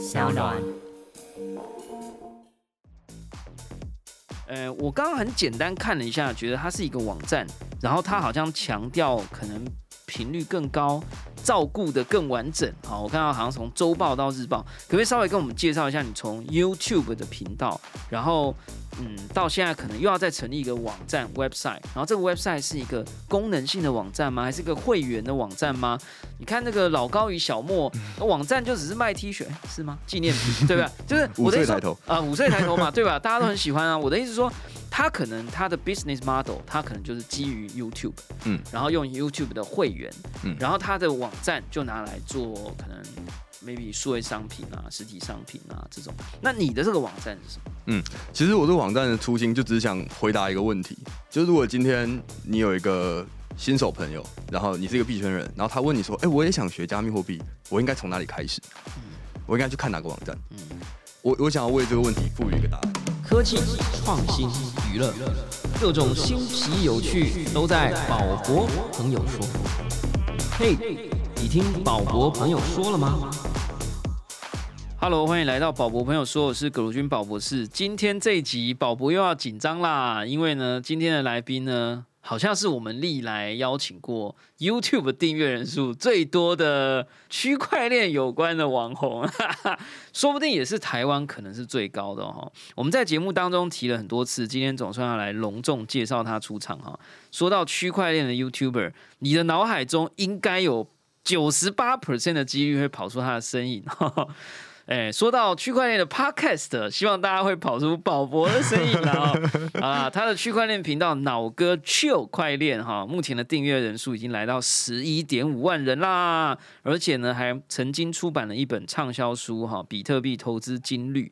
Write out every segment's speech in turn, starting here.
小暖。呃，我刚刚很简单看了一下，觉得它是一个网站，然后它好像强调可能频率更高，照顾的更完整。好，我看到好像从周报到日报，可不可以稍微跟我们介绍一下你从 YouTube 的频道，然后嗯，到现在可能又要再成立一个网站 website，然后这个 website 是一个功能性的网站吗？还是一个会员的网站吗？你看那个老高与小莫，那网站就只是卖 T 恤是吗？纪念品对吧？就是我的意思 五岁抬头啊，五岁抬头嘛，对吧？大家都很喜欢啊。我的意思是说，他可能他的 business model，他可能就是基于 YouTube，嗯然后用 YouTube 的会员，嗯然后他的网站就拿来做可能 maybe 数位商品啊、实体商品啊这种。那你的这个网站是什么？嗯其实我这个网站的初心就只是想回答一个问题，就是如果今天你有一个新手朋友，然后你是一个币圈人，然后他问你说，哎、我也想学加密货币，我应该从哪里开始？我应该去看哪个网站？嗯我我想要为这个问题赋予一个答案。科技、创新、娱乐，各种新奇有趣都在宝博朋友说。嘿，你听宝博朋友说了吗？Hello，欢迎来到宝博朋友说，我是葛如君宝博士。今天这一集宝博又要紧张啦，因为呢，今天的来宾呢，好像是我们历来邀请过 YouTube 订阅人数最多的区块链有关的网红，说不定也是台湾可能是最高的哈、我们在节目当中提了很多次，今天总算要来隆重介绍他出场哈、说到区块链的 YouTuber，你的脑海中应该有九十八 percent 的几率会跑出他的身影。哎，说到区块链的 podcast，希望大家会跑出宝博的身影啦、哦。啊，他的区块链频道脑哥 Chill 快链哈，目前的订阅人数已经来到十一点五万人啦，而且呢，还曾经出版了一本畅销书哈，《比特币投资金律》。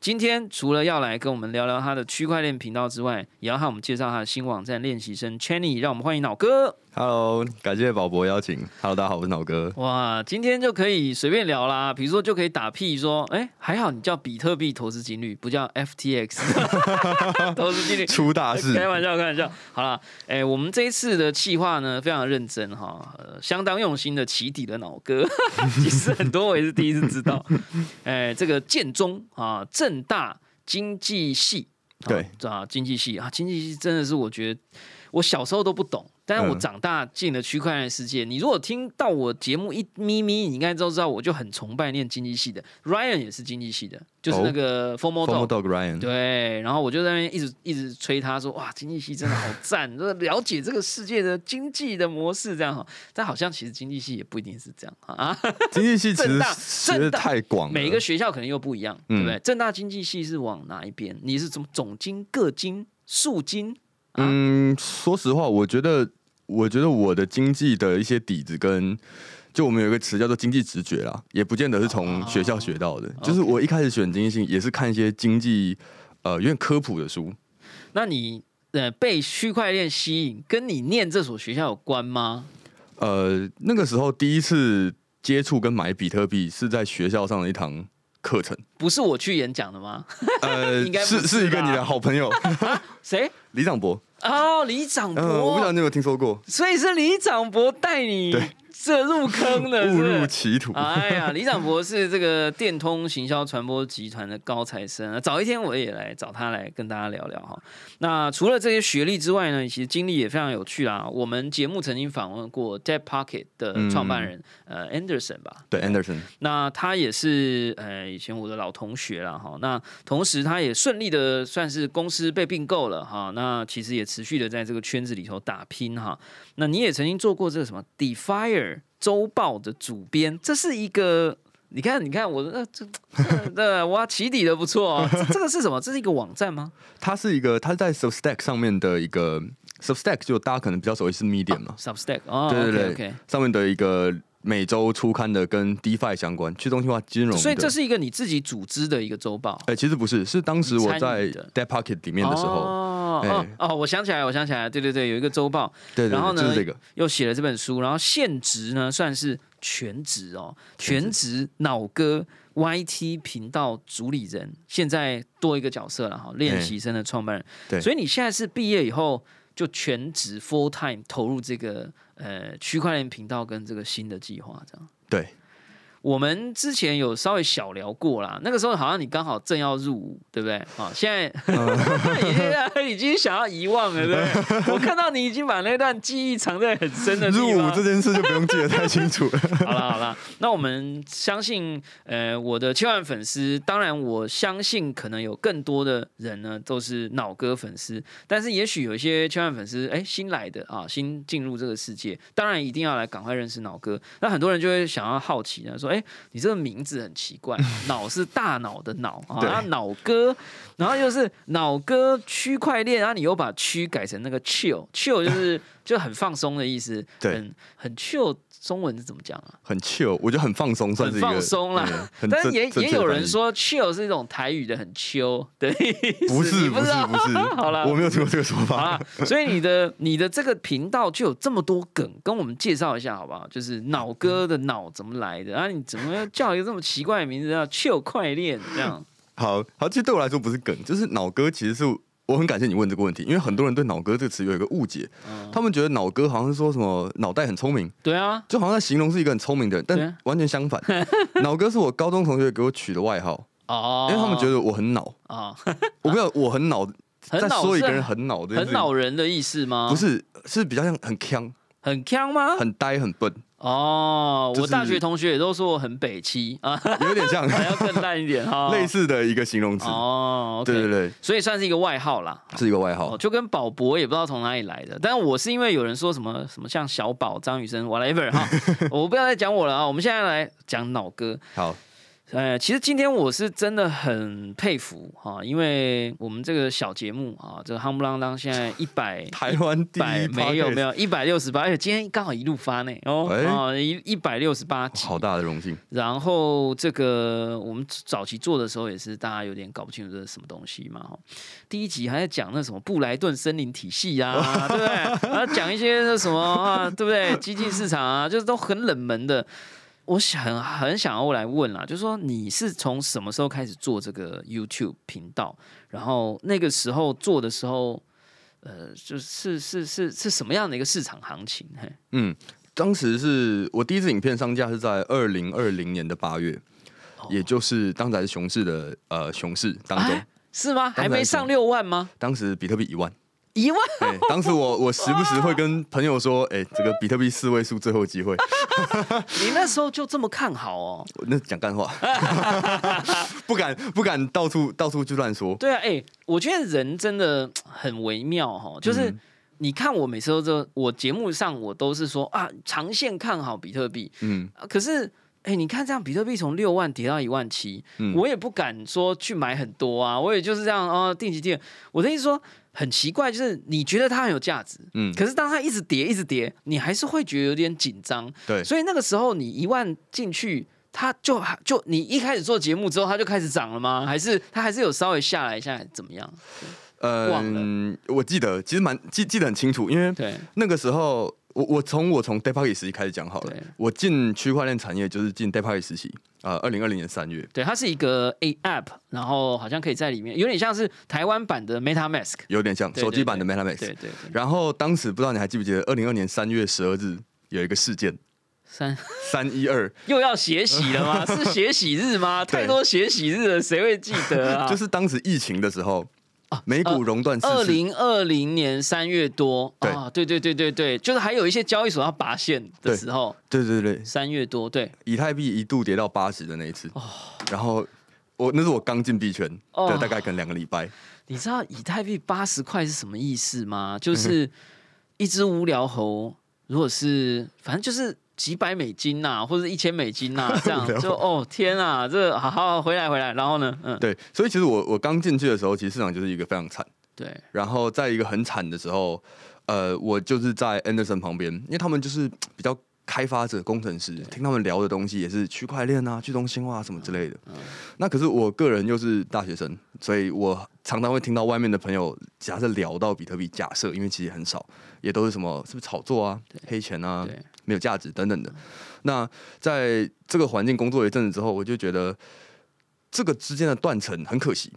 今天除了要来跟我们聊聊他的区块链频道之外，也要和我们介绍他的新网站练习生 Chenny，让我们欢迎脑哥。Hello，感谢宝博邀请。Hello，大家好，我是脑哥。哇，今天就可以随便聊啦，比如说就可以打屁说，哎、还好你叫比特币投资金率，不叫 FTX 投资金率。出大事，开玩笑，开玩笑。好了，哎、我们这一次的企划呢，非常认真哈、呃，相当用心的起底的脑哥。其实很多我也是第一次知道。哎、这个建中啊，正大经济系，啊对啊，经济系啊，经济系真的是我觉得我小时候都不懂。但是我嗯长大进了区块链世界，你如果听到我节目一咪咪，你应该都知道，我就很崇拜念经济系的。Ryan 也是经济系的，就是那个 Formal Formal Dog Ryan。对，然后我就在那边一直一直吹他说，哇，经济系真的好赞，就是了解这个世界的经济的模式这样哈。但好像其实经济系也不一定是这样啊，经济系其实正大学太广，每一个学校可能又不一样，嗯对不对？正大经济系是往哪一边？你是怎么总经、各经、数经？嗯，说实话，我觉得，我觉得我的经济的一些底子跟，就我们有一个词叫做经济直觉啦，也不见得是从学校学到的。就是我一开始选经济性，也是看一些经济，呃，有点科普的书。那你呃被区块链吸引，跟你念这所学校有关吗？呃，那个时候第一次接触跟买比特币是在学校上的一堂课程，不是我去演讲的吗？呃 应该，是是一个你的好朋友 谁？李长博，哦，李长博。嗯，我不知道你有没有听说过，所以是李长博带你对 这入坑的，误入歧途。哎呀，李长博是这个电通行销传播集团的高材生啊，早一天我也来找他来跟大家聊聊哈。那除了这些学历之外呢，其实经历也非常有趣啦。我们节目曾经访问过 Dead Pocket 的创办人、呃 Anderson 吧，对，Anderson，那他也是呃以前我的老同学了哈。那同时他也顺利的算是公司被并购了哈。那其实也持续的在这个圈子里头打拼哈。那你也曾经做过这个什么 Defier 周报的主编，这是一个。你看，你看我这 这对，哇，起底的不错哦。这这个是什么？这是一个网站吗？它是一个，它在 Substack 上面的一个 Substack，就大家可能比较熟悉是 Medium 嘛，Substack 哦，对对对上面的一个每周出刊的跟 DeFi 相关去中心化金融。所以这是一个你自己组织的一个周报。哎、其实不是，是当时我在你参与的 Dead Pocket 里面的时候，哦哎哦哦，我想起来，我想起来，对对对，有一个周报，对对然后呢就是这个，又写了这本书，然后现职呢算是全职哦，全全职脑哥 YT 频道主理人，现在多一个角色了哈，练习生的创办人。对所以你现在是毕业以后就全职 full time 投入这个呃区块链频道跟这个新的计划，这样。对，我们之前有稍微小聊过啦，那个时候好像你刚好正要入伍，对不对？啊，现在已经 已经想要遗忘了，对不对？我看到你已经把那段记忆藏在很深的地方。入伍这件事就不用记得太清楚了。好了好了，那我们相信，呃，我的千万粉丝，当然我相信可能有更多的人呢都是脑哥粉丝，但是也许有一些千万粉丝，哎，新来的啊，新进入这个世界，当然一定要来赶快认识脑哥。那很多人就会想要好奇呢，说，哎，你这个名字很奇怪，脑是大脑的脑啊，然后脑哥，然后又是脑哥区块链，然后你又把区改成那个 chill，chill 就是 就很放松的意思，对很很 chill。中文是怎么讲啊？很 chill，我觉得很放松，算是一个放松啦。但是也也有人说 chill 是一种台语的很秋的意思，不是不是不是。好了，我没有听过这个说法。所以你的 你的这个频道就有这么多梗，跟我们介绍一下好不好？就是脑哥的脑怎么来的？啊，你怎么要叫一个这么奇怪的名字叫 chill 快练这样？好好，其实对我来说不是梗，就是脑哥其实是。我很感谢你问这个问题，因为很多人对“脑哥”这个词有一个误解，他们觉得“脑哥”好像是说什么脑袋很聪明，对啊，就好像在形容是一个很聪明的人，但完全相反，“ 脑哥”是我高中同学给我取的外号哦，因为他们觉得我很脑。啊，我不知道我很脑，在说一个人很脑，很恼人的意思吗？不是，是比较像很腔，很腔吗？很呆，很笨。哦，我大学同学也都说我很北七。啊，有点像，还要更烂一点哈，类似的一个形容词。哦，对对对，所以算是一个外号啦，是一个外号，就跟宝博也不知道从哪里来的，但是我是因为有人说什么什么像小宝、张雨生，whatever 哈，我不要再讲我了啊，我们现在来讲脑哥，好。呃，其实今天我是真的很佩服哈，因为我们这个小节目啊，这个夯不啷当现在一百 台湾第一没有没有一百六十八，而且今天刚好一路发呢哦啊一一百六十八集，好大的荣幸。然后这个我们早期做的时候也是大家有点搞不清楚这是什么东西嘛哈。第一集还在讲那什么布莱顿森林体系啊，对不对？然后讲一些那什么啊，对不对？激进市场啊，就是都很冷门的。我想很想要来问啦，就是说你是从什么时候开始做这个 YouTube 频道？然后那个时候做的时候，呃，就是是是是什么样的一个市场行情？嘿，嗯，当时是我第一次影片上架是在二零二零年的八月，也就是当时还是熊市的呃熊市当中，是吗？还没上六万吗？当时比特币一万。一万？对，当时我我时不时会跟朋友说，哎，这个比特币四位数最后机会。你那时候就这么看好哦？那讲干话，不敢不敢到处到处去乱说。对啊，哎，我觉得人真的很微妙哈，就是你看我每次都这，我节目上我都是说啊，长线看好比特币，嗯，可是。哎，你看这样，比特币从六万跌到一万七，我也不敢说去买很多啊，我也就是这样哦，定期定。我的意思说，很奇怪，就是你觉得它很有价值，嗯，可是当它一直跌，一直跌，你还是会觉得有点紧张，对。所以那个时候你一万进去，它就就你一开始做节目之后，它就开始涨了吗？还是它还是有稍微下来一下，怎么样？嗯，我记得其实蛮记记得很清楚，因为对那个时候。我我从我从 Departy 时期开始讲好了。我进区块链产业就是进 Departy 时期啊，二零二零年三月。对，它是一个 A App，然后好像可以在里面，有点像是台湾版的 MetaMask，有点像手机版的 MetaMask。对对。然后当时不知道你还记不记得，二零二年三月十二日有一个事件，三三一二 又要写喜了吗？是写喜日吗？太多写喜日了，谁会记得啊？就是当时疫情的时候。美股熔断，二零二零年三月多啊，对对对对对，就是还有一些交易所要拔线的时候，对对对，三月多，对，以太币一度跌到八十的那一次，然后我那是我刚进币圈的大概可能两个礼拜，你知道以太币八十块是什么意思吗？就是一只无聊猴，如果是反正就是。几百美金呐，或者一千美金呐，这样就哦天啊，这好好回来回来，然后呢，嗯，对，所以其实我我刚进去的时候，其实市场就是一个非常惨，对，然后在一个很惨的时候，呃，我就是在 Anderson 旁边，因为他们就是比较开发者、工程师，听他们聊的东西也是区块链啊、去中心化什么之类的。那可是我个人又是大学生，所以我常常会听到外面的朋友假设聊到比特币，假设因为其实很少，也都是什么是不是炒作啊、黑钱啊。没有价值等等的，那在这个环境工作一阵子之后，我就觉得这个之间的断层很可惜。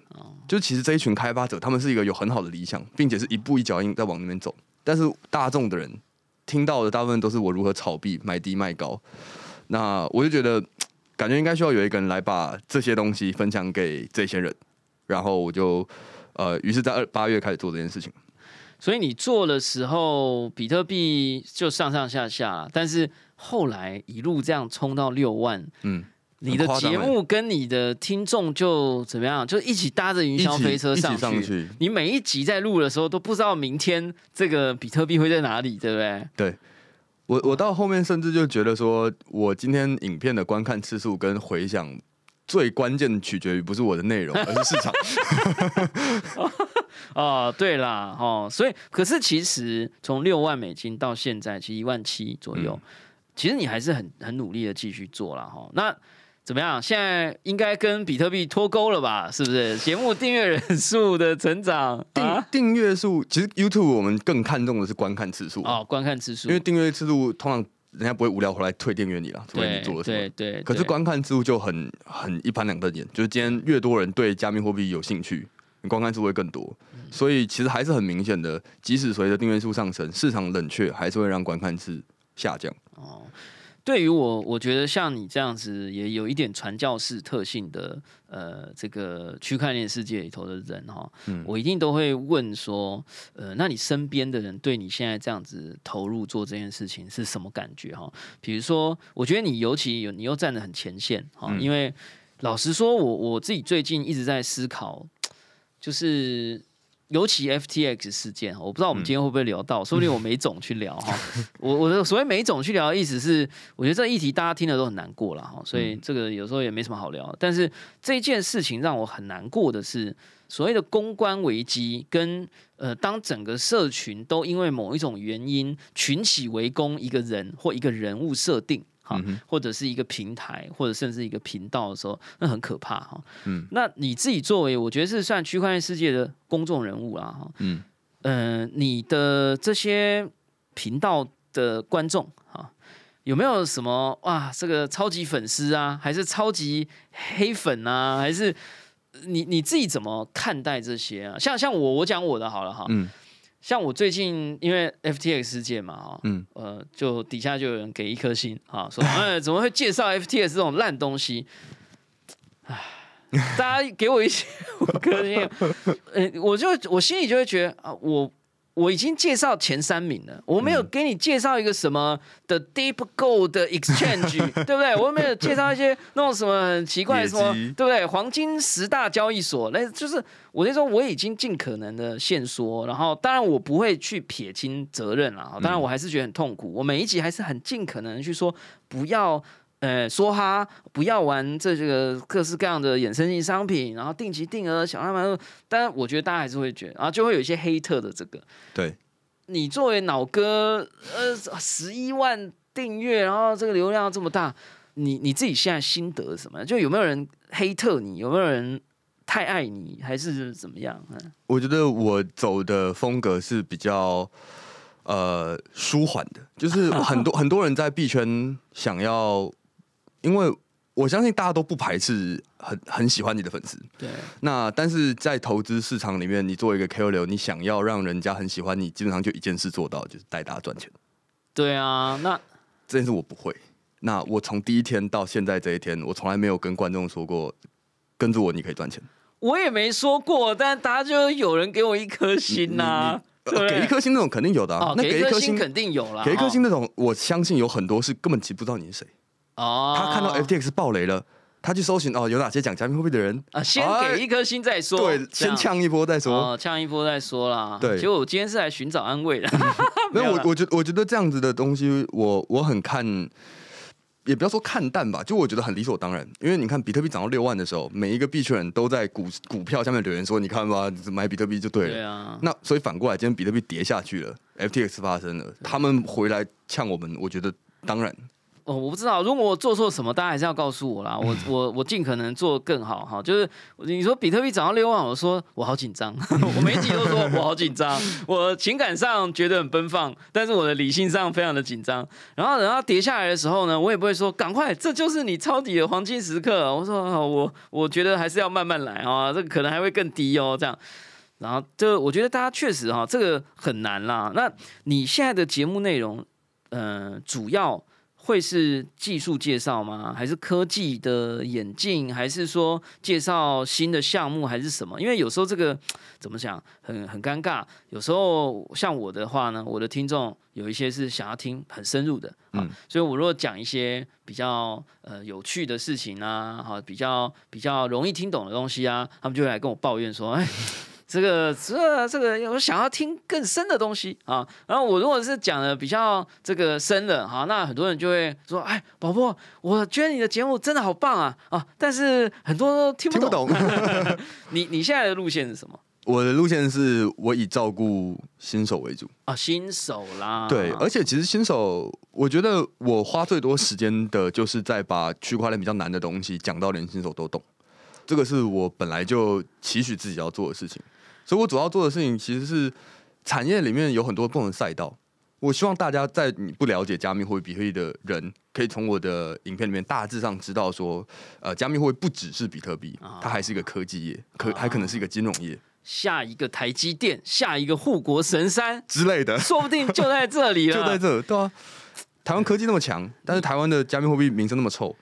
就其实这一群开发者，他们是一个有很好的理想，并且是一步一脚印在往那边走。但是大众的人听到的大部分都是我如何炒币、买低卖高。那我就觉得。感觉应该需要有一个人来把这些东西分享给这些人，然后我就呃，于是在二八月开始做这件事情。所以你做的时候，比特币就上上下下，但是后来一路这样冲到六万，嗯，你的节目跟你的听众就怎么样？就一起搭着云霄飞车上去。上去，你每一集在录的时候都不知道明天这个比特币会在哪里，对不对？对。我我到后面甚至就觉得说，我今天影片的观看次数跟回响，最关键取决于不是我的内容，而是市场。哦，对啦，哦，所以可是其实从六万美金到现在，其实一万七左右，嗯其实你还是很很努力的继续做了哈。那怎么样？现在应该跟比特币脱钩了吧？是不是？节目订阅人数的成长订啊，订阅数，其实 YouTube 我们更看重的是观看次数，哦，观看次数，因为订阅次数通常人家不会无聊回来退订阅你了，除非对你做了什么对。对，可是对观看次数就很很一翻两瞪眼，就是今天越多人对加密货币有兴趣，你观看次数会更多。嗯所以其实还是很明显的，即使随着订阅数上升，市场冷却还是会让观看次下降。哦对于我，我觉得像你这样子也有一点传教士特性的，呃，这个区块链世界里头的人哈，嗯我一定都会问说，呃，那你身边的人对你现在这样子投入做这件事情是什么感觉哈？比如说，我觉得你尤其有你又站得很前线哈，嗯因为老实说，我我自己最近一直在思考，就是。尤其 FTX 事件，我不知道我们今天会不会聊到，说不定我每种去聊哈。我我的所谓每种去聊的意思是，我觉得这议题大家听了都很难过了哈，所以这个有时候也没什么好聊。但是这件事情让我很难过的是，所谓的公关危机跟呃，当整个社群都因为某一种原因群起围攻一个人或一个人物设定。或者是一个平台，或者甚至一个频道的时候，那很可怕哈。嗯，那你自己作为我觉得是算区块链世界的公众人物啦哈，嗯，呃，你的这些频道的观众哈，有没有什么哇，这个超级粉丝啊，还是超级黑粉啊，还是你你自己怎么看待这些啊？像像我我讲我的好了哈，嗯像我最近因为 FTX 事件嘛哈，嗯呃，就底下就有人给一颗星啊，说哎怎么会介绍 FTX 这种烂东西？唉，大家给我一些 五颗星，呃，我就我心里就会觉得啊，我我已经介绍前三名了，我没有给你介绍一个什么的 Deep Gold 的 Exchange，对不对？我没有介绍一些那种什么很奇怪的什么，对不对？黄金十大交易所，那就是我那时候我已经尽可能的限缩，然后当然我不会去撇清责任了，当然我还是觉得很痛苦，我每一集还是很尽可能去说不要。呃，说哈，不要玩这个各式各样的衍生性商品，然后定期定额，想办法。当然，我觉得大家还是会觉得，然后就会有一些黑特的这个。对，你作为脑哥，呃，十一万订阅，然后这个流量这么大，你你自己现在心得是什么？就有没有人黑特你？有没有人太爱你，还是怎么样？嗯我觉得我走的风格是比较呃舒缓的，就是很多 很多人在币圈想要，因为我相信大家都不排斥很很喜欢你的粉丝，对，那但是在投资市场里面，你作为一个 KOL，你想要让人家很喜欢你，基本上就一件事做到，就是带大家赚钱。对啊，那这件事我不会。那我从第一天到现在这一天，我从来没有跟观众说过，跟着我你可以赚钱。我也没说过，但大家就有人给我一颗心呐、给一颗心那种肯定有的、啊哦，那给一颗星给一颗星肯定有啦，给一颗哦星那种，我相信有很多是根本其实不知道你是谁。哦，他看到 FTX 爆雷了，他去搜寻哦，有哪些讲加密货币的人啊，先哎给一颗星再说，对，先呛一波再说。哦，呛一波再说啦。对结果我今天是来寻找安慰的。没有，我我觉我觉得这样子的东西，我我很看，也不要说看淡吧，就我觉得很理所当然。因为你看比特币涨到六万的时候，每一个币圈人都在股股票下面留言说：“你看吧，买比特币就对了。对啊，那所以反过来，今天比特币跌下去了，FTX 发生了，他们回来呛我们，我觉得当然，哦，我不知道，如果我做错什么，大家还是要告诉我啦。我 我我尽可能做更好哈。就是你说比特币涨到六万，我说我好紧张，我每一集都说我好紧张，我情感上觉得很奔放，但是我的理性上非常的紧张。然后等到跌下来的时候呢，我也不会说赶快，这就是你抄底的黄金时刻。我说哦我我觉得还是要慢慢来啊，这个可能还会更低哦，这样。然后这我觉得大家确实哈，这个很难啦。那你现在的节目内容，呃，主要会是技术介绍吗？还是科技的演进？还是说介绍新的项目？还是什么？因为有时候这个怎么讲，很很尴尬。有时候像我的话呢，我的听众有一些是想要听很深入的啊，嗯所以我如果讲一些比较呃有趣的事情啊，哈，比较比较容易听懂的东西啊，他们就会来跟我抱怨说，哎。这个这这个，我想要听更深的东西啊。然后我如果是讲的比较这个深的，哈，那很多人就会说，哎，宝宝，我觉得你的节目真的好棒啊啊！但是很多都听不听不。懂。你你现在的路线是什么我的路线是我以照顾新手为主，啊？新手啦，对，而且其实新手，我觉得我花最多时间的就是在把区块链比较难的东西讲到连新手都懂，这个是我本来就期许自己要做的事情，所以我主要做的事情其实是产业里面有很多不同的赛道。我希望大家在你不了解加密货币、比特币的人，可以从我的影片里面大致上知道说，呃，加密货币不只是比特币啊，它还是一个科技业，可还可能是一个金融业下一个台积电，下一个护国神山，之类的。说不定就在这里 了。就在这，对啊。台湾科技那么强，但是台湾的加密货币名声那么臭，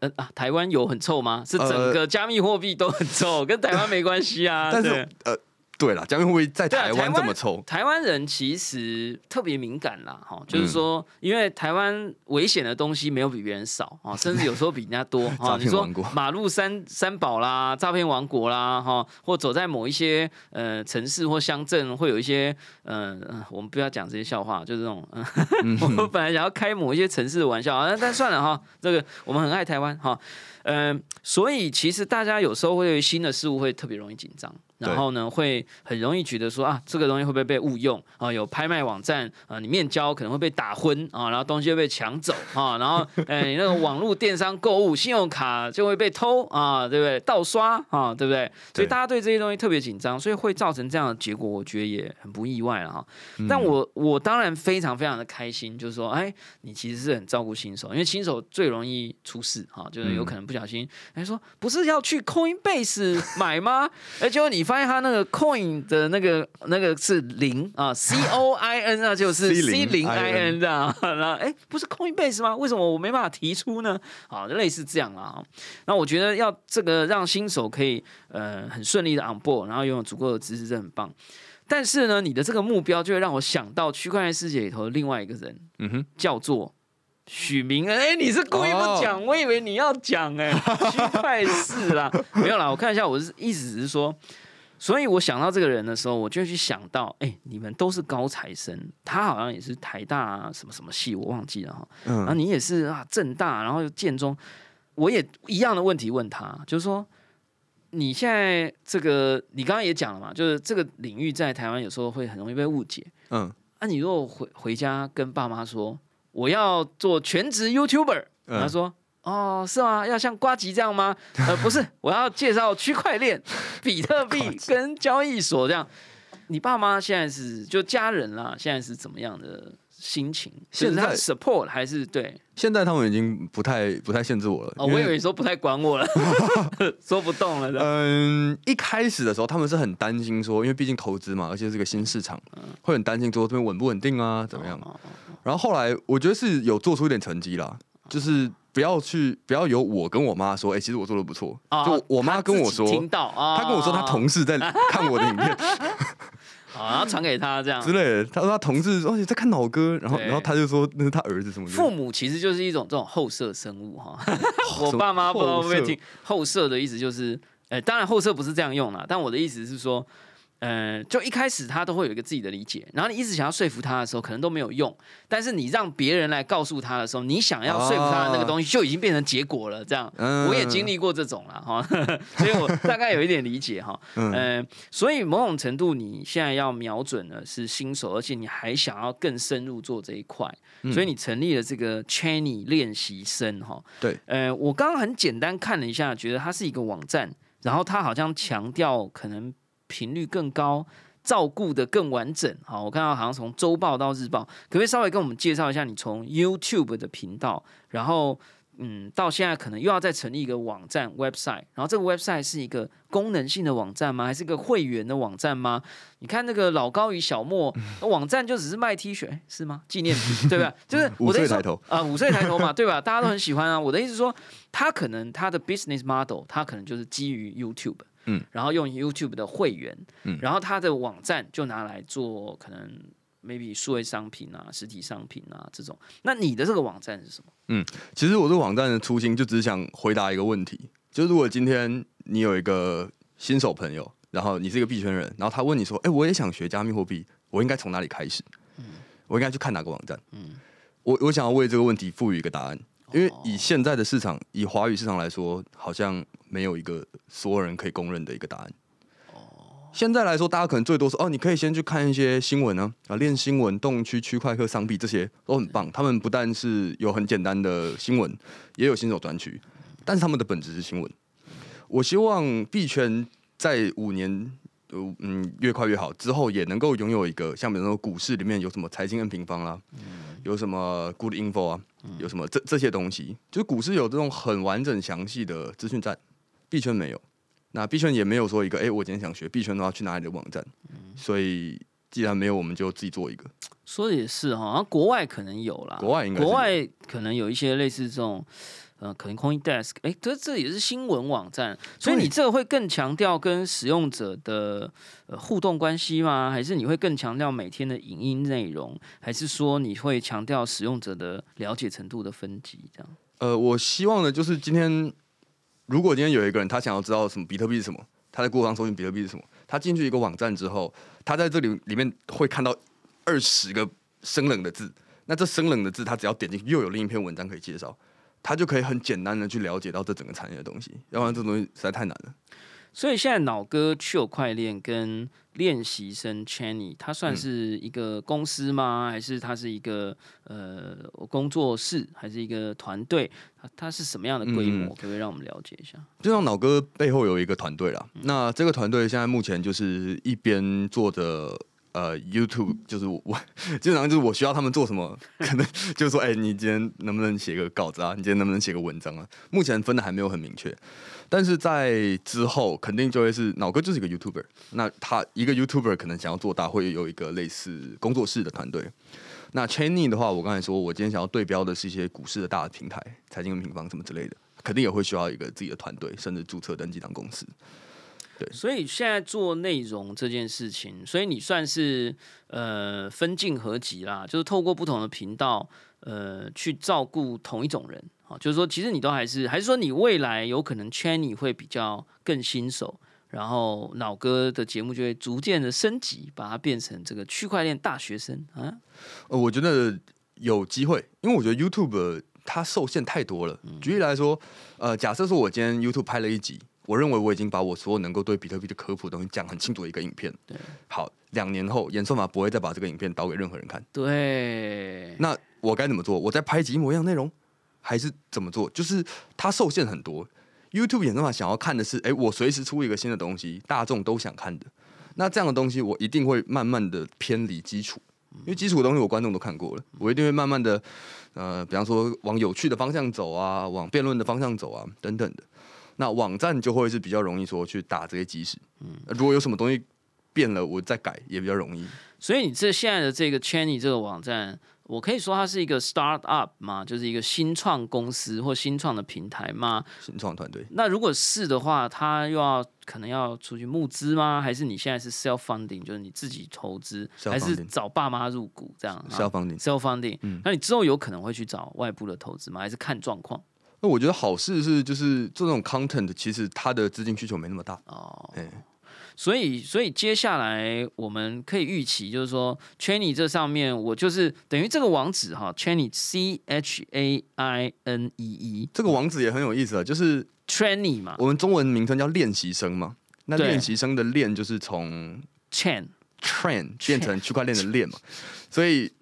呃啊，台湾有很臭吗？是整呃个加密货币都很臭，跟台湾没关系啊。但是呃，对了，加密货币在台湾这么臭，台湾人其实特别敏感啦，哈，嗯就是说，因为台湾危险的东西没有比别人少啊，甚至有时候比人家多哈。诈你说马路三三宝啦，诈骗王国啦，哈，或走在某一些呃城市或乡镇，会有一些呃，呃我们不要讲这些笑话，就是这种，呃嗯 我本来想要开某一些城市的玩笑啊，但但算了哈，这个我们很爱台湾哈，嗯、所以其实大家有时候会对新的事物会特别容易紧张。然后呢，会很容易觉得说啊，这个东西会不会被误用啊？有拍卖网站啊，你面交可能会被打昏啊，然后东西会被抢走啊，然后哎，你那个网络电商购物，信用卡就会被偷啊，对不对？盗刷啊，对不对？所以大家对这些东西特别紧张，所以会造成这样的结果，我觉得也很不意外了哈。嗯但我我当然非常非常的开心，就是说，哎，你其实是很照顾新手，因为新手最容易出事哈，就是有可能不小心，哎说不是要去 Coinbase 买吗？哎，结果你发现他那个 Coin 的那个那个是零啊，C O I N 啊，就是 C 零零 I N 这样，然后哎，不是 Coinbase 吗？为什么我没办法提出呢？啊，类似这样啊。那我觉得要这个让新手可以呃很顺利的 on board，然后拥有足够的知识，这很棒。但是呢，你的这个目标就会让我想到区块链世界里头的另外一个人，嗯哼，叫做许明恩。哎、你是故意不讲，我以为你要讲哎、区块市啦，没有啦，我看一下，我是意思只是说，所以我想到这个人的时候，我就去想到，哎、你们都是高材生，他好像也是台大、啊、什么什么系，我忘记了哈。然后嗯，你也是啊，正大，然后又建中，我也一样的问题问他，就是说。你现在这个，你刚刚也讲了嘛，就是这个领域在台湾有时候会很容易被误解。嗯那、你如果回回家跟爸妈说我要做全职 YouTuber，、嗯他说哦是吗？要像瓜吉这样吗？呃不是，我要介绍区块链、比特币跟交易所这样。你爸妈现在是就家人啦，现在是怎么样的心情？现在他 support 还是对？现在他们已经不太不太限制我了。哦，我以为你说不太管我了，说不动了的。嗯，一开始的时候他们是很担心说，因为毕竟投资嘛，而且是个新市场，会很担心说这边稳不稳定啊，怎么样？哦然后后来我觉得是有做出一点成绩啦，就是不要去不要由我跟我妈说，哎、其实我做的不错。哦就我妈跟我说听到啊，她跟我说她同事在看我的影片 啊，然后传给他这样之。类的，她说她同事说你在看老哥，然后然后她就说那是她儿子什么。父母其实就是一种这种后设生物哈。我爸妈不知道会不会听后设的意思，就是，呃，当然后设不是这样用啦，但我的意思是说，呃，就一开始他都会有一个自己的理解，然后你一直想要说服他的时候，可能都没有用。但是你让别人来告诉他的时候，你想要说服他的那个东西就已经变成结果了。这样，嗯我也经历过这种了哈，所以我大概有一点理解哈。嗯呃，所以某种程度，你现在要瞄准的是新手，而且你还想要更深入做这一块，嗯所以你成立了这个 Chenny 练习生哈。对，呃，我刚刚很简单看了一下，觉得它是一个网站，然后它好像强调可能频率更高。照顾的更完整，好，我看到好像从周报到日报，可不可以稍微跟我们介绍一下你从 YouTube 的频道，然后嗯，到现在可能又要再成立一个网站 website，然后这个 website 是一个功能性的网站吗？还是一个会员的网站吗？你看那个老高与小莫，网站就只是卖 T 恤，是吗？纪念品，对吧？就是五岁抬头，啊，五岁抬头嘛，对吧？大家都很喜欢啊。我的意思是说，他可能他的 business model，他可能就是基于 YouTube，嗯，然后用 YouTube 的会员，嗯然后他的网站就拿来做可能 maybe 数位商品啊、实体商品啊这种。那你的这个网站是什么？嗯其实我这个网站的初心就只想回答一个问题，就是如果今天你有一个新手朋友，然后你是一个币圈人，然后他问你说：“哎、我也想学加密货币，我应该从哪里开始？嗯我应该去看哪个网站？”嗯我我想要为这个问题赋予一个答案，因为以现在的市场，以华语市场来说，好像没有一个所有人可以公认的一个答案。现在来说，大家可能最多说哦，你可以先去看一些新闻啊，啊，练新闻、动区、区块和、商币这些都很棒。他们不但是有很简单的新闻，也有新手专区，但是他们的本质是新闻。我希望币圈在五年，呃嗯，越快越好之后，也能够拥有一个像比如说股市里面有什么财经 N 平方啦，有什么 Good Info 啊，有什么这这些东西，就是股市有这种很完整详细的资讯站，币圈没有。那币圈也没有说一个，哎、我今天想学币圈的话，去哪里的网站？所以既然没有，我们就自己做一个。说的也是哈，好像国外可能有啦，国外应该是国外可能有一些类似这种。呃，可能 CoinDesk，哎，这这也是新闻网站，所以你这个会更强调跟使用者的呃互动关系吗？还是你会更强调每天的影音内容？还是说你会强调使用者的了解程度的分级？这样？呃，我希望呢，就是今天如果今天有一个人他想要知道什么比特币是什么，他在 Google 上搜寻比特币是什么，他进去一个网站之后，他在这里里面会看到二十个生冷的字，那这生冷的字，他只要点进去，又有另一篇文章可以介绍。他就可以很简单的去了解到这整个产业的东西，要不然这东西实在太难了。所以现在脑哥区有块链跟练习生 Channy，他算是一个公司吗？还是他是一个呃工作室，还是一个团队？他他是什么样的规模？可不可以让我们了解一下？就像脑哥背后有一个团队啦，那这个团队现在目前就是一边做的呃 YouTube，就是我我基本上就是我需要他们做什么，可能就是说，哎、你今天能不能写个稿子啊？你今天能不能写个文章啊？目前分的还没有很明确，但是在之后肯定就会是脑哥就是一个 YouTuber，那他一个 YouTuber 可能想要做大，会有一个类似工作室的团队。那 Channy 的话，我刚才说，我今天想要对标的是一些股市的大的平台，财经平方什么之类的，肯定也会需要一个自己的团队，甚至注册登记当公司。所以现在做内容这件事情，所以你算是呃分镜合集啦，就是透过不同的频道呃去照顾同一种人。啊，就是说其实你都还是还是说你未来有可能 Channy 会比较更新手，然后脑哥的节目就会逐渐的升级，把它变成这个区块链大学生啊。呃，我觉得有机会，因为我觉得 YouTube 它受限太多了。举例来说，呃，假设说我今天 YouTube 拍了一集，我认为我已经把我所有能够对比特币的科普的东西讲很清楚的一个影片。对，好，两年后演算法不会再把这个影片导给任何人看。对，那我该怎么做？我再拍一集一模一样内容，还是怎么做？就是它受限很多。YouTube 演算法想要看的是，哎、我随时出一个新的东西，大众都想看的。那这样的东西，我一定会慢慢的偏离基础，因为基础的东西我观众都看过了，我一定会慢慢的，呃，比方说往有趣的方向走啊，往辩论的方向走啊，等等的。那网站就会是比较容易说去打这些基石。嗯，如果有什么东西变了，我再改也比较容易。所以你这现在的这个 Channy 这个网站，我可以说它是一个 start up 吗？就是一个新创公司或新创的平台吗？新创团队。那如果是的话，它又要可能要出去募资吗？还是你现在是 self funding，就是你自己投资，还是找爸妈入股这样 self funding？、嗯那你之后有可能会去找外部的投资吗？还是看状况？那我觉得好事是，就是做这种 content，其实它的资金需求没那么大。哦，哎，所以，所以接下来我们可以预期，就是说 Channy 这上面，我就是等于这个网址哈，Channy C H A I N E E 这个网址也很有意思啊，就是 Channy 嘛。我们中文名称叫练习生嘛。那对。练习生的练就是从，Chan train 变成区块链的链嘛，所以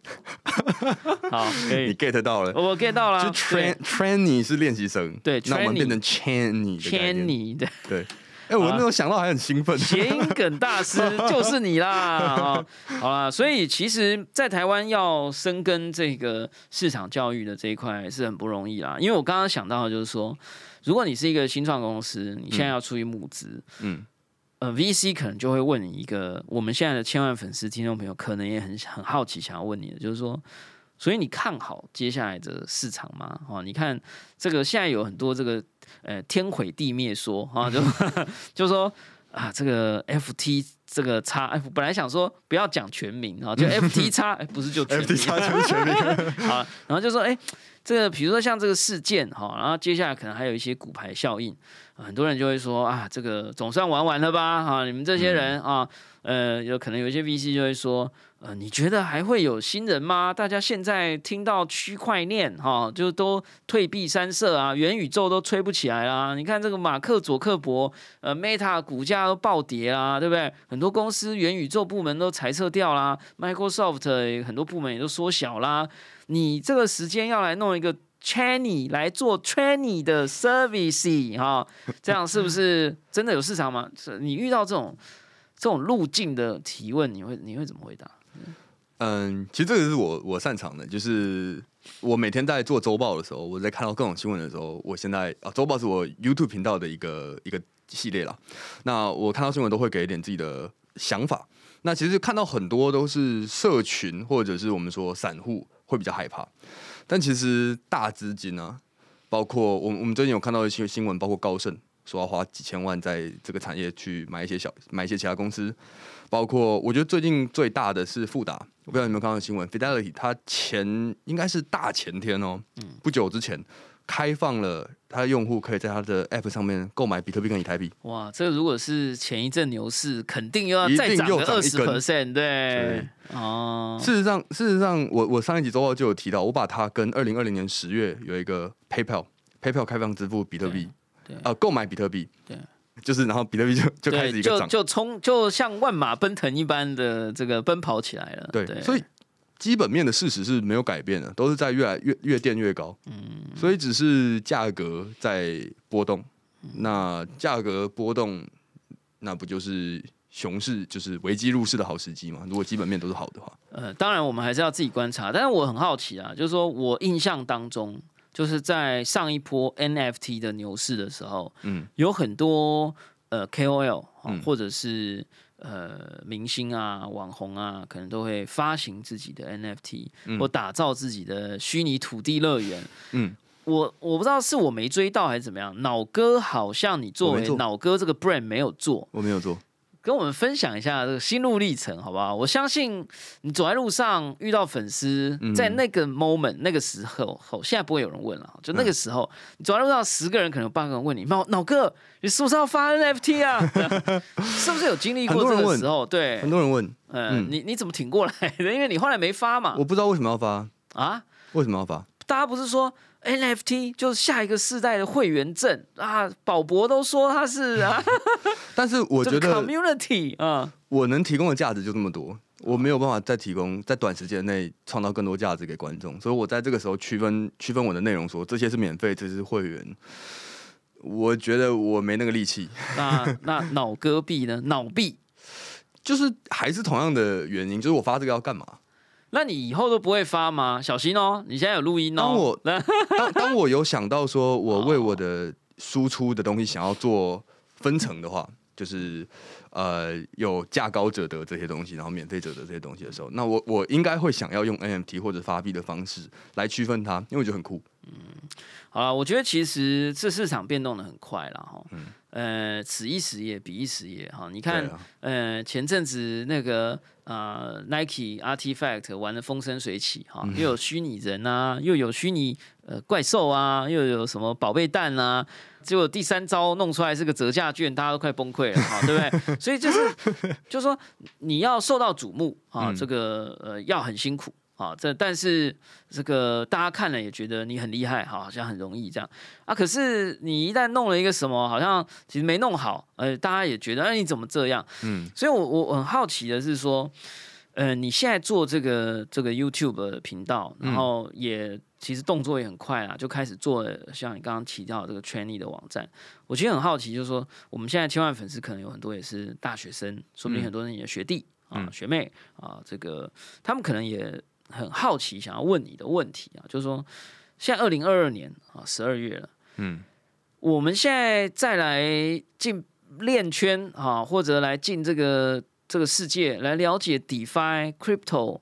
好，可你，get 到了。我 get 到了就，train trainee 是练习生，对那我们变成的概念 Channy 的。对，哎，我那时候想到还很兴奋。谐音梗大师 就是你啦！啊，好啦，所以其实，在台湾要深耕这个市场教育的这一块是很不容易啦。因为我刚刚想到的就是说，如果你是一个新创公司，你现在要出去募资，嗯，呃，VC 可能就会问你一个，我们现在的千万粉丝听众朋友可能也很很好奇，想要问你的，就是说。所以你看好接下来的市场吗？哦，你看这个现在有很多这个呃天毁地灭说啊，就 就说啊这个 FT 这个叉 F 本来想说不要讲全名啊，就 FT 叉不是就 FT 叉就是全名 好，然后就说哎这个比如说像这个事件哈，然后接下来可能还有一些骨牌效应，很多人就会说啊这个总算玩完了吧？哈，你们这些人啊，呃有可能有一些 VC 就会说。呃，你觉得还会有新人吗？大家现在听到区块链哈，就都退避三舍啊，元宇宙都吹不起来啦。你看这个马克佐克伯，呃，Meta 股价都暴跌啦，对不对？很多公司元宇宙部门都裁撤掉啦，Microsoft 很多部门也都缩小啦。你这个时间要来弄一个 Channy 来做 Channy 的 service 哈，这样是不是真的有市场吗？你遇到这种这种路径的提问，你会你会怎么回答？嗯，其实这个是我我擅长的，就是我每天在做周报的时候，我在看到各种新闻的时候，我现在啊，周报是我 YouTube 频道的一个一个系列啦。那我看到新闻都会给一点自己的想法。那其实看到很多都是社群或者是我们说散户会比较害怕，但其实大资金呢，包括我我们最近有看到一些新闻，包括高盛说要花几千万在这个产业去买一些小买一些其他公司。包括我觉得最近最大的是富达，我不知道你有没有看到新闻，Fidelity 它前应该是大前天哦，不久之前开放了它的用户可以在它的 App 上面购买比特币跟以太币。哇，这个如果是前一阵牛市，肯定又要再涨个二十 percent，对。哦，事实上，事实上，我我上一集周报就有提到，我把它跟二零二零年十月有一个 PayPal，PayPal 开放支付比特币，对，呃，购买比特币，对。就是，然后比特币就就开始一个涨，就冲，就像万马奔腾一般的这个奔跑起来了。对，所以基本面的事实是没有改变的，都是在越来越越垫越高。嗯，所以只是价格在波动。那价格波动，那不就是熊市，就是危机入市的好时机嘛？如果基本面都是好的话，呃，当然我们还是要自己观察。但是我很好奇啊，就是说我印象当中。就是在上一波 NFT 的牛市的时候，嗯，有很多呃 KOL 或者是呃明星啊、网红啊，可能都会发行自己的 NFT 嗯或打造自己的虚拟土地乐园。嗯，我我不知道是我没追到还是怎么样。脑哥好像你作为脑哥这个 brand 没有做，我没有做。跟我们分享一下这个心路历程，好不好？我相信你走在路上遇到粉丝，在那个 moment 那个时候，后现在不会有人问了。就那个时候，你走在路上，十个人可能有八个人问你：脑脑哥，你是不是要发 NFT 啊？是不是有经历过这个时候？对，很多人问。嗯，你你怎么挺过来的？因为你后来没发嘛。我不知道为什么要发啊？为什么要发？大家不是说？NFT 就是下一个世代的会员证啊！宝博都说他是啊，但是我觉得 community 啊，我能提供的价值就这么多，我没有办法再提供在短时间内创造更多价值给观众，所以我在这个时候区分区分我的内容，说这些是免费，这是会员。我觉得我没那个力气。那那脑戈币呢？脑币 就是还是同样的原因，就是我发这个要干嘛？那你以后都不会发吗？小心哦！你现在有录音哦。当我 当当我有想到说，我为我的输出的东西想要做分成的话，就是呃有价高者得这些东西，然后免费者得这些东西的时候，那我我应该会想要用 NFT 或者发币的方式来区分它，因为我觉得很酷。嗯，好了，我觉得其实这市场变动的很快了哈。嗯。呃，此一时也，彼一时也哈。你看，呃，前阵子那个啊，Nike Artifact 玩的风生水起哈，又有虚拟人啊，又有虚拟呃怪兽啊，又有什么宝贝蛋啊，结果第三招弄出来是个折价券，大家都快崩溃了哈，对不对？所以就是，就是说你要受到瞩目啊，这个呃要很辛苦。啊，这但是这个大家看了也觉得你很厉害，好像很容易这样啊。可是你一旦弄了一个什么，好像其实没弄好，呃，大家也觉得哎你怎么这样？嗯，所以我我很好奇的是说，呃，你现在做这个这个 YouTube 频道，然后也。其实动作也很快啊，就开始做了像你刚刚提到的这个 Training 的网站。我其实很好奇，就是说我们现在千万粉丝可能有很多也是大学生，说不定很多人你的学弟啊、嗯学妹啊，这个他们可能也很好奇，想要问你的问题啊，就是说现在二零二二年啊十二月了，嗯，我们现在再来进链圈啊，或者来进这个这个世界，来了解 DeFi、Crypto、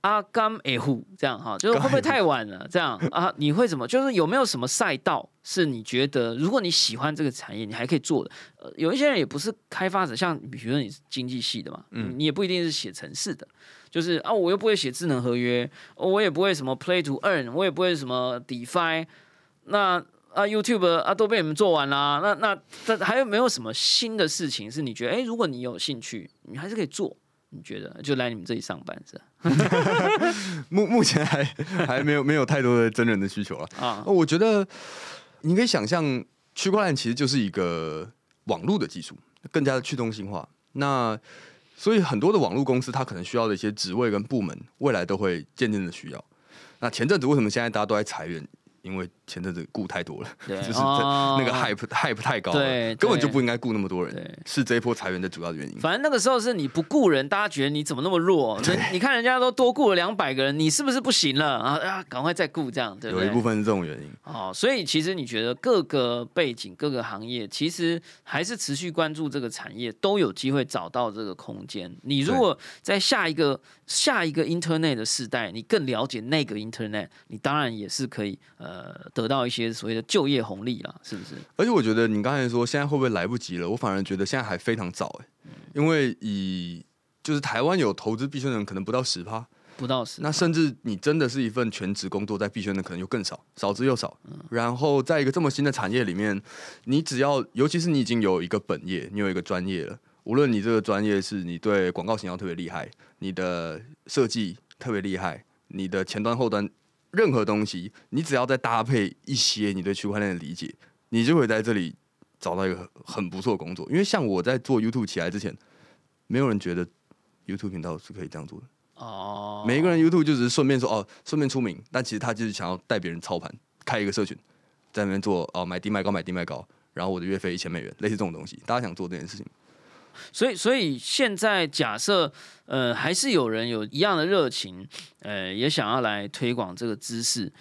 阿甘 A 户这样哈，就是会不会太晚了？这样啊，你会怎么？就是有没有什么赛道是你觉得，如果你喜欢这个产业，你还可以做的？呃，有一些人也不是开发者，像比如说你是经济系的嘛，嗯你也不一定是写城市的。就是啊，我又不会写智能合约，哦我也不会什么 Play to Earn，我也不会什么 DeFi，那啊 YouTube 啊都被你们做完啦，那那这还有没有什么新的事情是你觉得，哎、如果你有兴趣，你还是可以做？你觉得就来你们这里上班是吧？目目前还还没有没有太多的真人的需求了。啊，我觉得你可以想象，区块链其实就是一个网络的技术，更加的去中心化。那所以很多的网络公司，它可能需要的一些职位跟部门，未来都会渐渐的需要。那前阵子为什么现在大家都在裁员？因为前阵子雇太多了，就是那个 hype hype 太高了，对根本就不应该雇那么多人，是这一波裁员的主要的原因。反正那个时候是你不雇人，大家觉得你怎么那么弱？人你看人家都多雇了两百个人，你是不是不行了啊？啊，赶快再雇这样，对不对？有一部分是这种原因。哦，所以其实你觉得各个背景、各个行业，其实还是持续关注这个产业，都有机会找到这个空间。你如果在下一个下一个 Internet 的时代，你更了解那个 Internet，你当然也是可以呃得到一些所谓的就业红利啦，是不是？而且我觉得你刚才说现在会不会来不及了，我反而觉得现在还非常早哎，因为以就是台湾有投资币圈的人可能不到十趴，不到十，那甚至你真的是一份全职工作在必选的可能就更少，少之又少。然后在一个这么新的产业里面，你只要尤其是你已经有一个本业，你有一个专业了，无论你这个专业是你对广告形象特别厉害，你的设计特别厉害，你的前端后端任何东西，你只要再搭配一些你对区块链的理解，你就会在这里找到一个很很不错的工作。因为像我在做 YouTube 起来之前，没有人觉得 YouTube 频道是可以这样做的。哦，每一个人 YouTube 就只是顺便说哦，顺便出名，但其实他就是想要带别人操盘，开一个社群，在那边做哦买低卖高买低卖高，然后我的月费一千美元，类似这种东西，大家想做这件事情。所以，所以现在假设，呃，还是有人有一样的热情，呃，也想要来推广这个知识。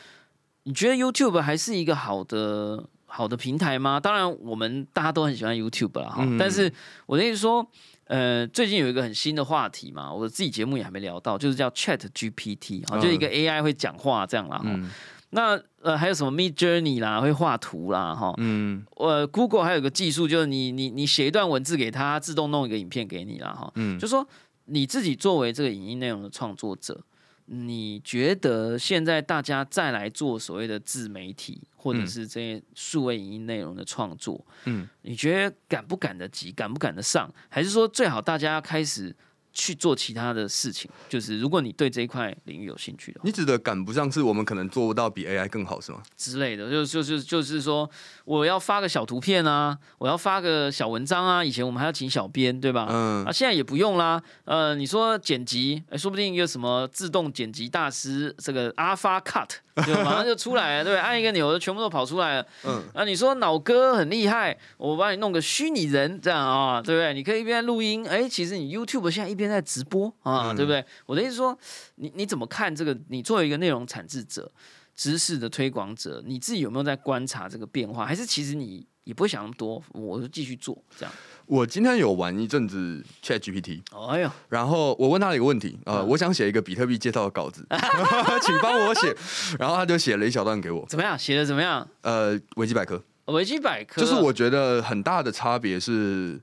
你觉得 YouTube 还是一个好的好的平台吗？当然，我们大家都很喜欢 YouTube 啦，哈、嗯但是我的意思说，呃，最近有一个很新的话题嘛，我自己节目也还没聊到，就是叫 Chat GPT 哈、嗯就一个 AI 会讲话这样啦。哈、嗯那呃，还有什么 Mid Journey 啦，会画图啦，哈、嗯。呃，Google 还有个技术，就是你你你写一段文字给他，自动弄一个影片给你啦，哈。嗯，就说你自己作为这个影音内容的创作者，你觉得现在大家再来做所谓的自媒体，或者嗯。是这些数位影音内容的创作，嗯，你觉得赶不赶得及，赶不赶得上，还是说最好大家开始去做其他的事情？就是如果你对这一块领域有兴趣的话。你指的赶不上是我们可能做不到比 AI 更好是吗？之类的，就就就就是说，我要发个小图片啊，我要发个小文章啊，以前我们还要请小编，对吧？嗯啊，现在也不用啦。呃，你说剪辑，哎，说不定一个什么自动剪辑大师，这个 Alpha Cut 就马上就出来了，对？按一个钮，全部都跑出来了。嗯啊，你说脑哥很厉害，我帮你弄个虚拟人，这样啊，对不对？你可以一边录音，哎，其实你 YouTube 现在一边在直播啊，嗯对不对？我的意思说，你你怎么看这个？你作为一个内容产制者、知识的推广者，你自己有没有在观察这个变化？还是其实你也不会想那么多，我就继续做这样？我今天有玩一阵子 Chat GPT，哎呦，然后我问他了一个问题，呃，嗯我想写一个比特币介绍的稿子，请帮我写，然后他就写了一小段给我，怎么样？写的怎么样？呃，维基百科。维基百科就是我觉得很大的差别是，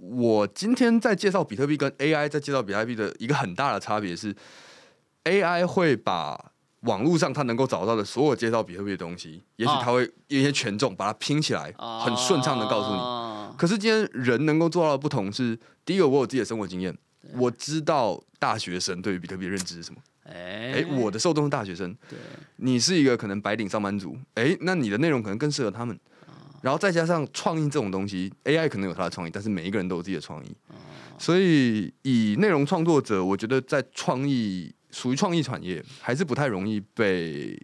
我今天在介绍比特币跟 AI 在介绍比特币的一个很大的差别是，AI 会把网络上它能够找到的所有介绍比特币的东西，也许啊它会有一些权重把它拼起来，很顺畅的告诉你。你。可是今天人能够做到的不同是，第一个我有自己的生活经验，我知道大学生对于比特币的认知是什么。哎哎、我的受众是大学生，对你是一个可能白领上班族，哎、那你的内容可能更适合他们。然后再加上创意这种东西，AI 可能有它的创意，但是每一个人都有自己的创意。所以以内容创作者，我觉得在创意属于创意产业，还是不太容易被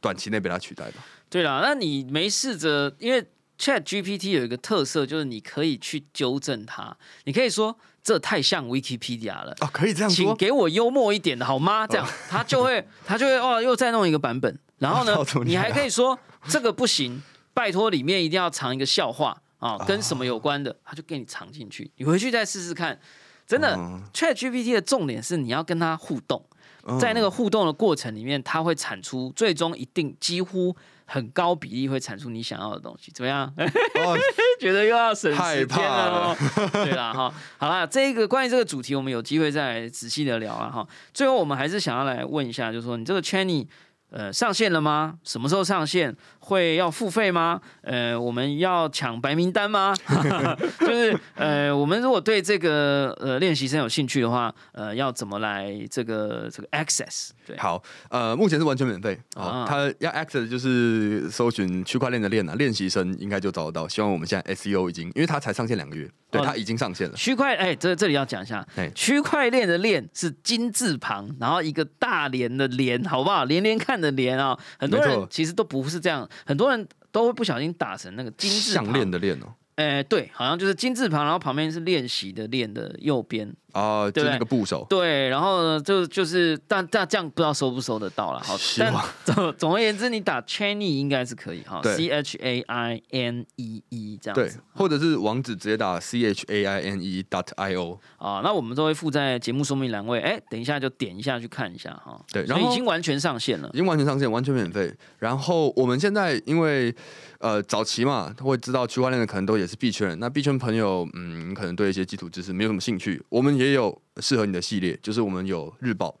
短期内被它取代吧。对啦，那你没试着，因为 Chat GPT 有一个特色，就是你可以去纠正它，你可以说这太像 Wikipedia 了。哦，可以这样请说。给我幽默一点的好吗？这样他就会 他就会哦，又再弄一个版本。然后呢你还可以说这个不行，拜托里面一定要藏一个笑话啊，跟什么有关的，他就给你藏进去。你回去再试试看。真的嗯，Chat GPT 的重点是你要跟他互动，嗯在那个互动的过程里面，它会产出最终一定几乎很高比例会产出你想要的东西。怎么样？哦，觉得又要省害时间了哦。对啦，哈，好啦，这个关于这个主题，我们有机会再来仔细的聊了，哈。最后，我们还是想要来问一下，就是说，你这个 Channy 呃上线了吗？什么时候上线？会要付费吗？呃，我们要抢白名单吗？就是呃，我们如果对这个呃练习生有兴趣的话，呃，要怎么来这个这个 access？对，好，呃，目前是完全免费啊啊。他要 access 就是搜寻区块链的链啊，练习生应该就找得到。希望我们现在 SEO 已经，因为他才上线两个月，对哦他已经上线了。区块哎，这这里要讲一下哎，区块链的链是金字旁，然后一个大连的连，好不好？连连看的连啊、很多人其实都不是这样，很多人都会不小心打成那个金项链，的链哦，哎，对，好像就是金字旁，然后旁边是练习的练的右边，啊，对就那个部首。对，然后呢，就就是但但这样不知道收不收得到了，好，但希望总总而言之，你打 Chinee 应该是可以哈，C H A I N E E 这样对子，或者是网址直接打 c h a i n e dot i o。啊，那我们都会附在节目说明栏位，哎，等一下就点一下去看一下哈。对然后已经完全上线了已。经完全上线，完全免费。然后我们现在因为呃早期嘛，他会知道区块链的可能都也是币圈人，那币圈朋友嗯可能对一些基础知识没有什么兴趣，我们也有适合你的系列，就是我们有日报。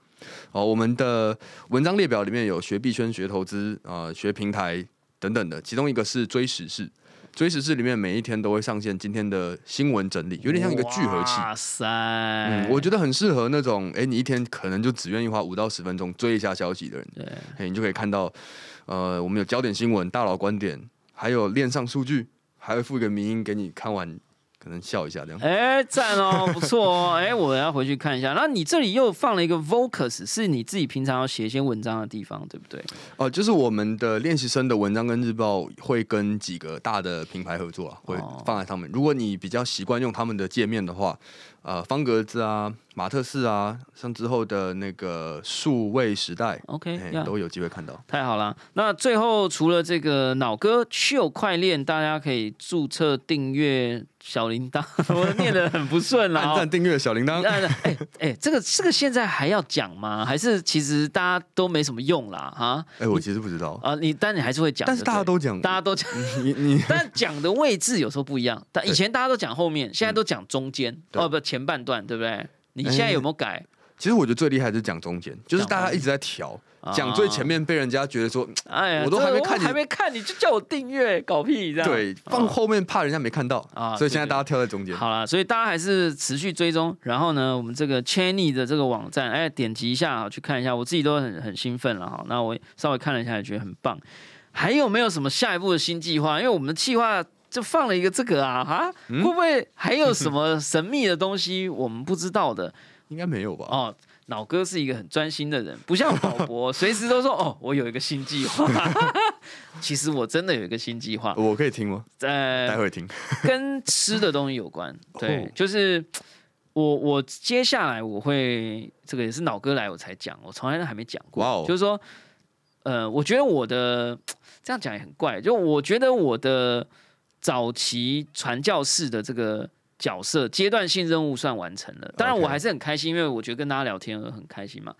哦，我们的文章列表里面有学币圈、学投资啊、呃学平台等等的，其中一个是追时事。追时事里面每一天都会上线今天的新闻整理，有点像一个聚合器。哇塞，嗯，我觉得很适合那种，哎、你一天可能就只愿意花五到十分钟追一下消息的人，对，嘿，你就可以看到，呃，我们有焦点新闻、大佬观点，还有链上数据，还会附一个迷音给你看完，可能笑一下这样。哎，赞哦，不错哦，哎，我要回去看一下。那你这里又放了一个 Vocus，是你自己平常要写一些文章的地方，对不对？哦、就是我们的练习生的文章跟日报会跟几个大的品牌合作啊，会哦放在上面。如果你比较习惯用他们的界面的话，呃，方格子啊、马特斯啊，像之后的那个数位时代，OK，都有机会看到。太好了。那最后除了这个脑哥秀快练，大家可以注册订阅小铃铛，我念的很不顺啦、哦。按赞、订阅、小铃铛。哎哎哎，这个这个现在还要讲吗？还是其实大家都没什么用啦？哈哎、我其实不知道，啊，你但你还是会讲，但是大家都讲，大家都讲，你你 但讲的位置有时候不一样。但以前大家都讲后面，现在都讲中间，哦不前半段，对不对？你现在有没有改？其实我觉得最厉害的是讲中间，就是大家一直在调，讲最前面被人家觉得说，哎呀，我都还没看还没看你就叫我订阅，搞屁这样？对，放后面怕人家没看到啊所以现在大家跳在中间。好了，所以大家还是持续追踪，然后呢，我们这个 Channy 的这个网站，哎，点击一下啊，去看一下，我自己都很很兴奋了哈。那我稍微看了一下，也觉得很棒。还有没有什么下一步的新计划？因为我们的计划就放了一个这个啊，哈，嗯会不会还有什么神秘的东西我们不知道的？应该没有吧？哦，老哥是一个很专心的人，不像宝博，随时都说哦，我有一个新计划。其实我真的有一个新计划，我可以听吗？待在会听。跟吃的东西有关。对哦，就是我我接下来我会这个也是老哥来我才讲，我从来都还没讲过。哇哦就是说，呃，我觉得我的这样讲也很怪，就我觉得我的早期传教士的这个。角色阶段性任务算完成了，当然我还是很开心，因为我觉得跟大家聊天而很开心嘛。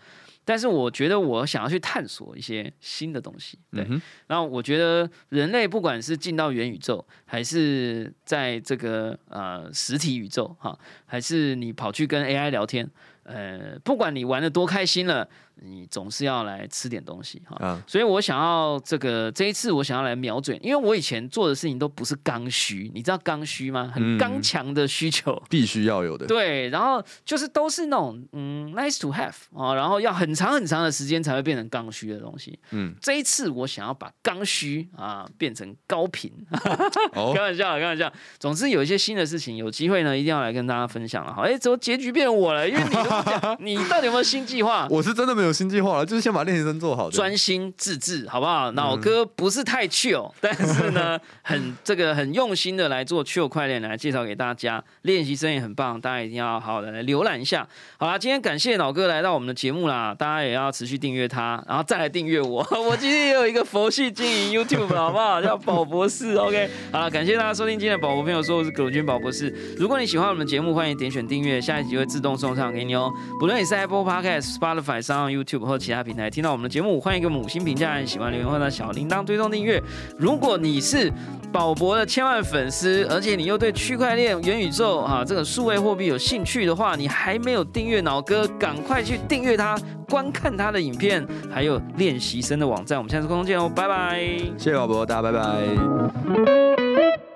但是我觉得我想要去探索一些新的东西，对，嗯，然后我觉得人类不管是进到元宇宙，还是在这个呃实体宇宙哈，还是你跑去跟 AI 聊天，呃，不管你玩的多开心了，你总是要来吃点东西哈。啊，所以我想要这个这一次我想要来瞄准，因为我以前做的事情都不是刚需，你知道刚需吗？很嗯刚强的需求。必须要有的。对，然后就是都是那种嗯，nice to have 啊、然后要很长很长的时间才会变成刚需的东西。嗯，这一次我想要把刚需啊变成高频，哦开，玩笑，开玩笑。总之有一些新的事情，有机会呢一定要来跟大家分享了。好，哎，怎么结局变我了？因为你都 你到底有没有新计划？我是真的没有新计划了，就是先把练习生做好。专心致志，好不好？脑哥不是太 chill，但是呢，很这个很用心的来做 chill 快练来介绍给大家。练习生也很棒，大家一定要好好的来浏览一下。好啦，今天感谢脑哥来到我们的节目啦，大家也要持续订阅他，然后再来订阅我。我今天也有一个佛系经营 YouTube，好不好？叫宝博士。OK，好了，感谢大家收听今天的宝博朋友说，我是葛军宝博士。如果你喜欢我们的节目，欢迎点选订阅，下一集会自动送上给你哦。不论你是 Apple Podcast、Spotify、上 YouTube 或其他平台听到我们的节目，欢迎给我们五星评价，喜欢留言或者小铃铛推动订阅。如果你是宝博的千万粉丝，而且你又对区块链、元宇宙啊这个数位货币有兴趣的话，你还没有订阅脑哥，赶快去订阅他，观看他的影片，还有练习生的网站。我们下次空中见哦，拜拜。谢谢宝博，大家拜拜。